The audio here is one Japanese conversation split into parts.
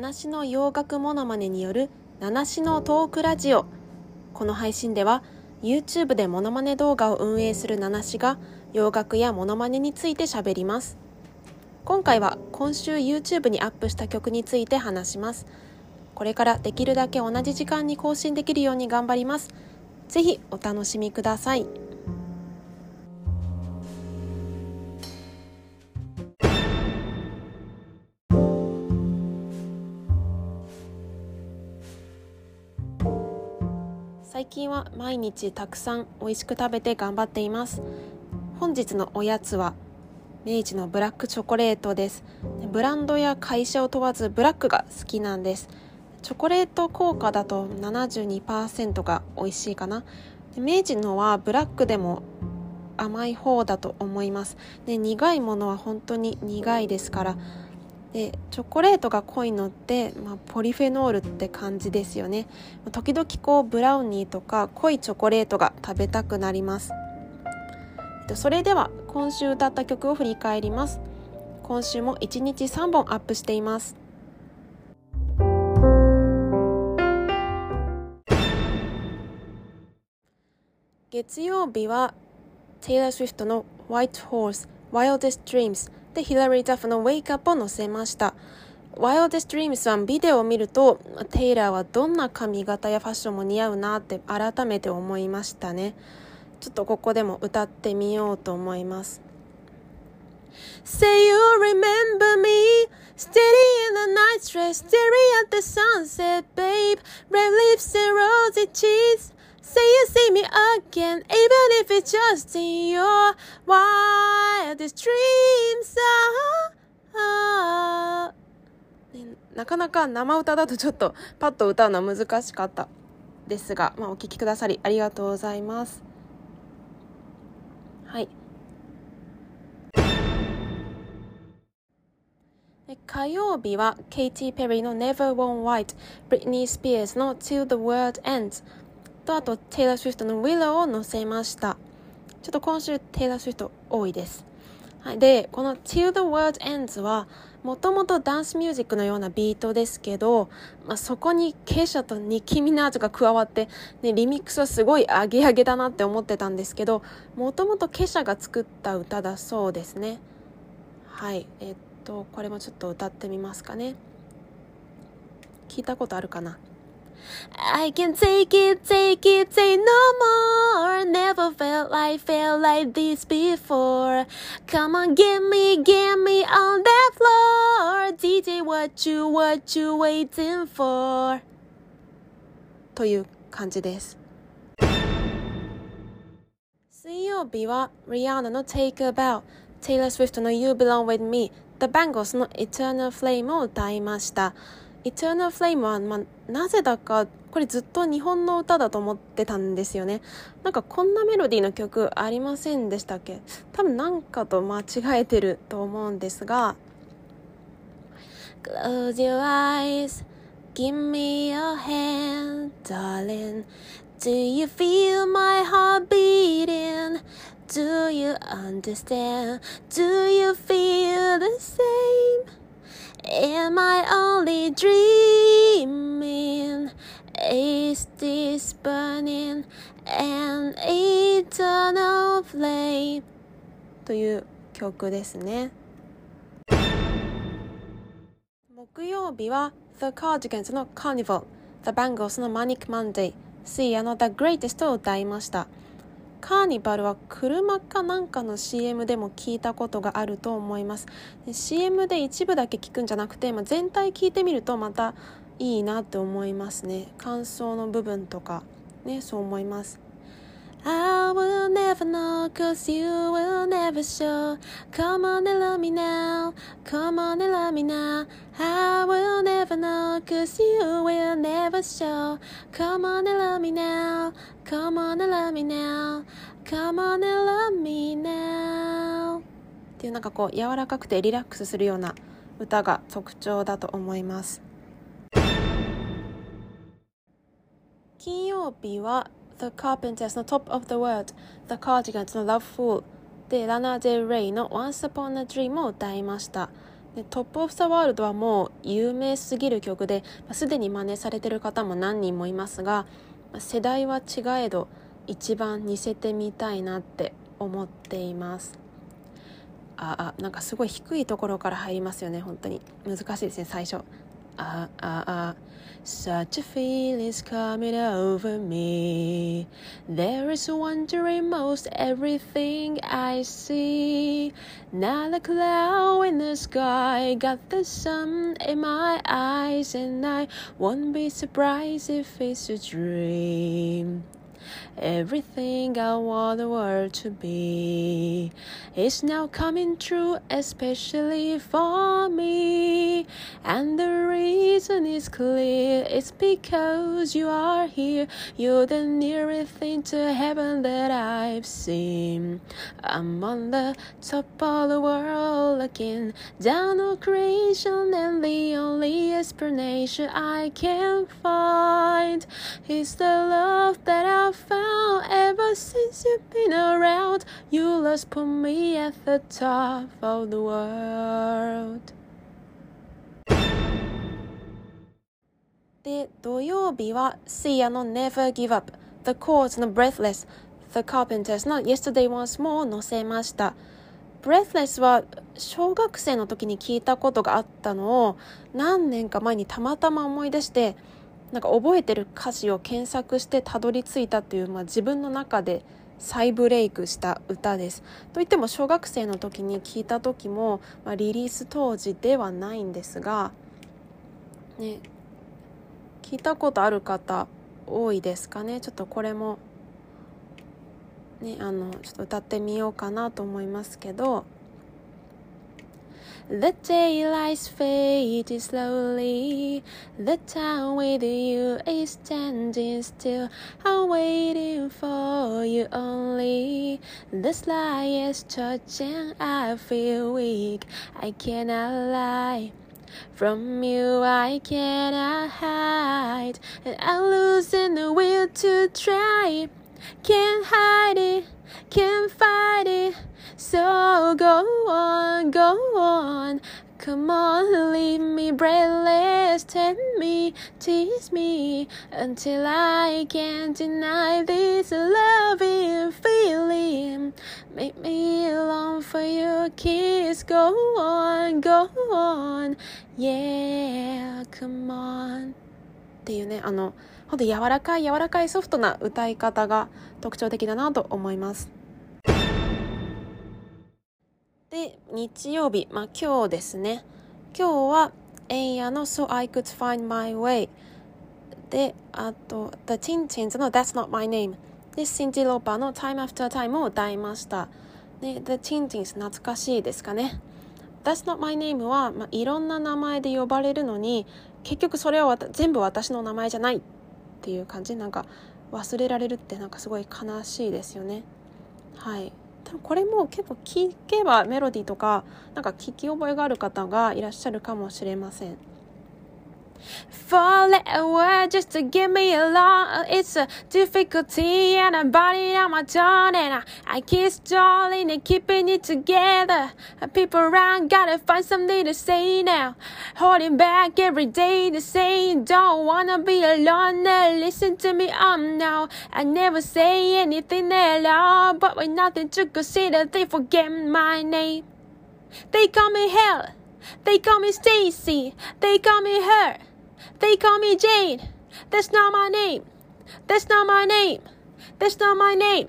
七の洋楽モノマネによる七種のトークラジオ。この配信では YouTube でモノマネ動画を運営する七種が洋楽やモノマネについて喋ります。今回は今週 YouTube にアップした曲について話します。これからできるだけ同じ時間に更新できるように頑張ります。ぜひお楽しみください。最近は毎日たくさん美味しく食べて頑張っています。本日のおやつは明治のブラックチョコレートです。ブランドや会社を問わずブラックが好きなんです。チョコレート効果だと72%が美味しいかな。明治のはブラックでも甘い方だと思います。で苦いものは本当に苦いですからでチョコレートが濃いのって、まあ、ポリフェノールって感じですよね。時々こうブラウニーとか濃いチョコレートが食べたくなります。それでは今週歌った曲を振り返ります。今週も1日3本アップしています。月曜日は Taylor Swift の White Horse Wildest Dreams でヒラリー・ダフの Wake Up を載せました Wildest Dreams はビデオを見るとテイラーはどんな髪型やファッションも似合うなって改めて思いましたねちょっとここでも歌ってみようと思います Say you remember me Steady in the night dress Staring at the sunset babe Red lips and rosy cheeks Say you see me again, even if it's just in your wildest dreams. なかなか生歌だとちょっとパッと歌うのは難しかったですが、まあ、お聴きくださりありがとうございます。はい。火曜日はケイティ・ペリーの Never Worn White、ブリトニー・スピアーズの Till the World Ends、とあとテイラー・スウィフトの Willow を載せました。ちょっと今週テイラー・スウィフト多いです。はい、でこの Till the World Ends はもともとダンスミュージックのようなビートですけど、まあ、そこにケイシャとニキ・ミナージュが加わって、ね、リミックスはすごいアゲアゲだなって思ってたんですけどもともとケシャが作った歌だそうですね。はい。えっとこれもちょっと歌ってみますかね。聞いたことあるかな？I can take it, take it, take no more. Never felt like, felt like this before. Come on, get me, get me on that floor. DJ, what you, what you waiting for? という感じです。水曜日は Rihanna の Take a Bow、Taylor Swift の You Belong With Me、The Bangles の Eternal Flame を歌いました。 Eternal Flame は、まあ、なぜだかこれずっと日本の歌だと思ってたんですよねなんかこんなメロディーの曲ありませんでしたっけ多分なんかと間違えてると思うんですが Close your eyes Give me your hand darling Do you feel my heart beating? Do you understand? Do you feel the same? Am I only dreaming? Is this burning an eternal flame? という曲ですね。木曜日は The Cardigans の Carnival、The Bangles の Manic Monday、水野の The Greatest を歌いました。カーニバルは車かなんかの CM でも聞いたことがあると思います。CM で一部だけ聞くんじゃなくて、まあ、全体聞いてみるとまたいいなって思いますね。感想の部分とかねそう思います。I will never know cause you will never show Come on and love me now Come on and love me now I will never know cause you will never show Come on and love me now Come on and love me now Come on and love me now っていうなんかこう柔らかくてリラックスするような歌が特徴だと思います金曜日は The Carpenters の Top of the World The Cardigans の Love Fool でラナー・デ・レイの Once Upon a Dream を歌いました。でトップ・オブ・ザ・ワールドはもう有名すぎる曲で、まあ、すでに真似されてる方も何人もいますが、まあ、世代は違えど一番似せてみたいなって思っています。ああなんかすごい低いところから入りますよね本当に。難しいですね最初。ah, ah, ah. Such a feeling's coming over me. There is wonder in most everything I see. Now the cloud in the sky, got the sun in my eyes, and I won't be surprised if it's a dream. Everything I want the world to be is now coming true, especially for me. And the reason is clear it's because you are here. You're the nearest thing to heaven that I've seen. I'm on the top of the world looking down on creation, and the only explanation I can find is the love that I found ever since you've been around. You just put me at the top of the world. で、土曜日は Sia の Never Give Up、The Chords の Breathless、The Carpenters の Yesterday Once More を載せました。Breathless は小学生の時に聞いたことがあったのを何年か前にたまたま思い出してなんか覚えてる歌詞を検索してたどり着いたという、まあ、自分の中で再ブレイクした歌です。といっても小学生の時に聞いた時も、まあ、リリース当時ではないんですが、ね、聞いたことある方多いですかね？ちょっとこれも、ね、あのちょっと歌ってみようかなと思いますけど。The daylight's fading slowly. The town with you is standing still. I'm waiting for you only. The slightest touch and I feel weak. I cannot lie. From you I cannot hide. And I'm losing the will to try. Can't hide it, can't fight it. So go on, go on. Come on, leave me breathless, tempt me, tease me until I can't deny this loving feeling. Make me long for your kiss. Go on, go on, yeah, come on. っていうね、あの、ほんと柔らかい柔らかいソフトな歌い方が特徴的だなと思います。で、日曜日、まあ今日ですね。今日は、エイヤの So I Could Find My Way で、あと、The Tintins の That's Not My Name で、シンジローパーの Time After Time を歌いました。で、The Tintins 懐かしいですかね。That's Not My Name は、まあ、いろんな名前で呼ばれるのに、結局それは全部私の名前じゃないっていう感じなんか忘れられるって何かすごい悲しいですよね。はい。多分これも結構聞けばメロディーとかなんか聞き覚えがある方がいらっしゃるかもしれません。Letter word just to get me along. It's a difficulty and a body on my tongue. And I, I kiss darling and keeping it together. People around gotta find something to say now. Holding back every day to say don't wanna be alone. Now listen to me, I'm now. I never say anything at all. But with nothing to consider, they forget my name. They call me Hell. They call me Stacy. They call me her. They call me Jane. That's not my name. That's not my name. That's not my name.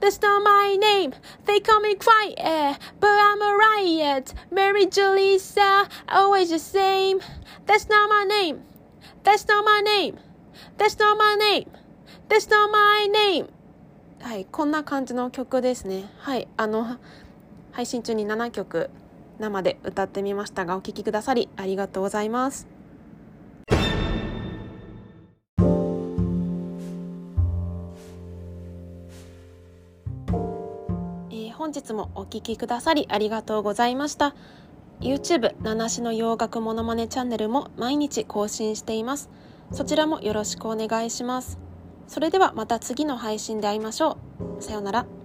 That's not my name. They call me quiet, but I'm a riot. Mary Julissa, always the same. That's not my name. That's not my name. That's not my name. That's not my name. はい、こんな感じの曲ですね。はい、あの、配信中に7曲生で歌ってみましたが、お聴きくださりありがとうございます。本日もお聴きくださりありがとうございました。YouTube 七種の洋楽モノマネチャンネルも毎日更新しています。そちらもよろしくお願いします。それではまた次の配信で会いましょう。さようなら。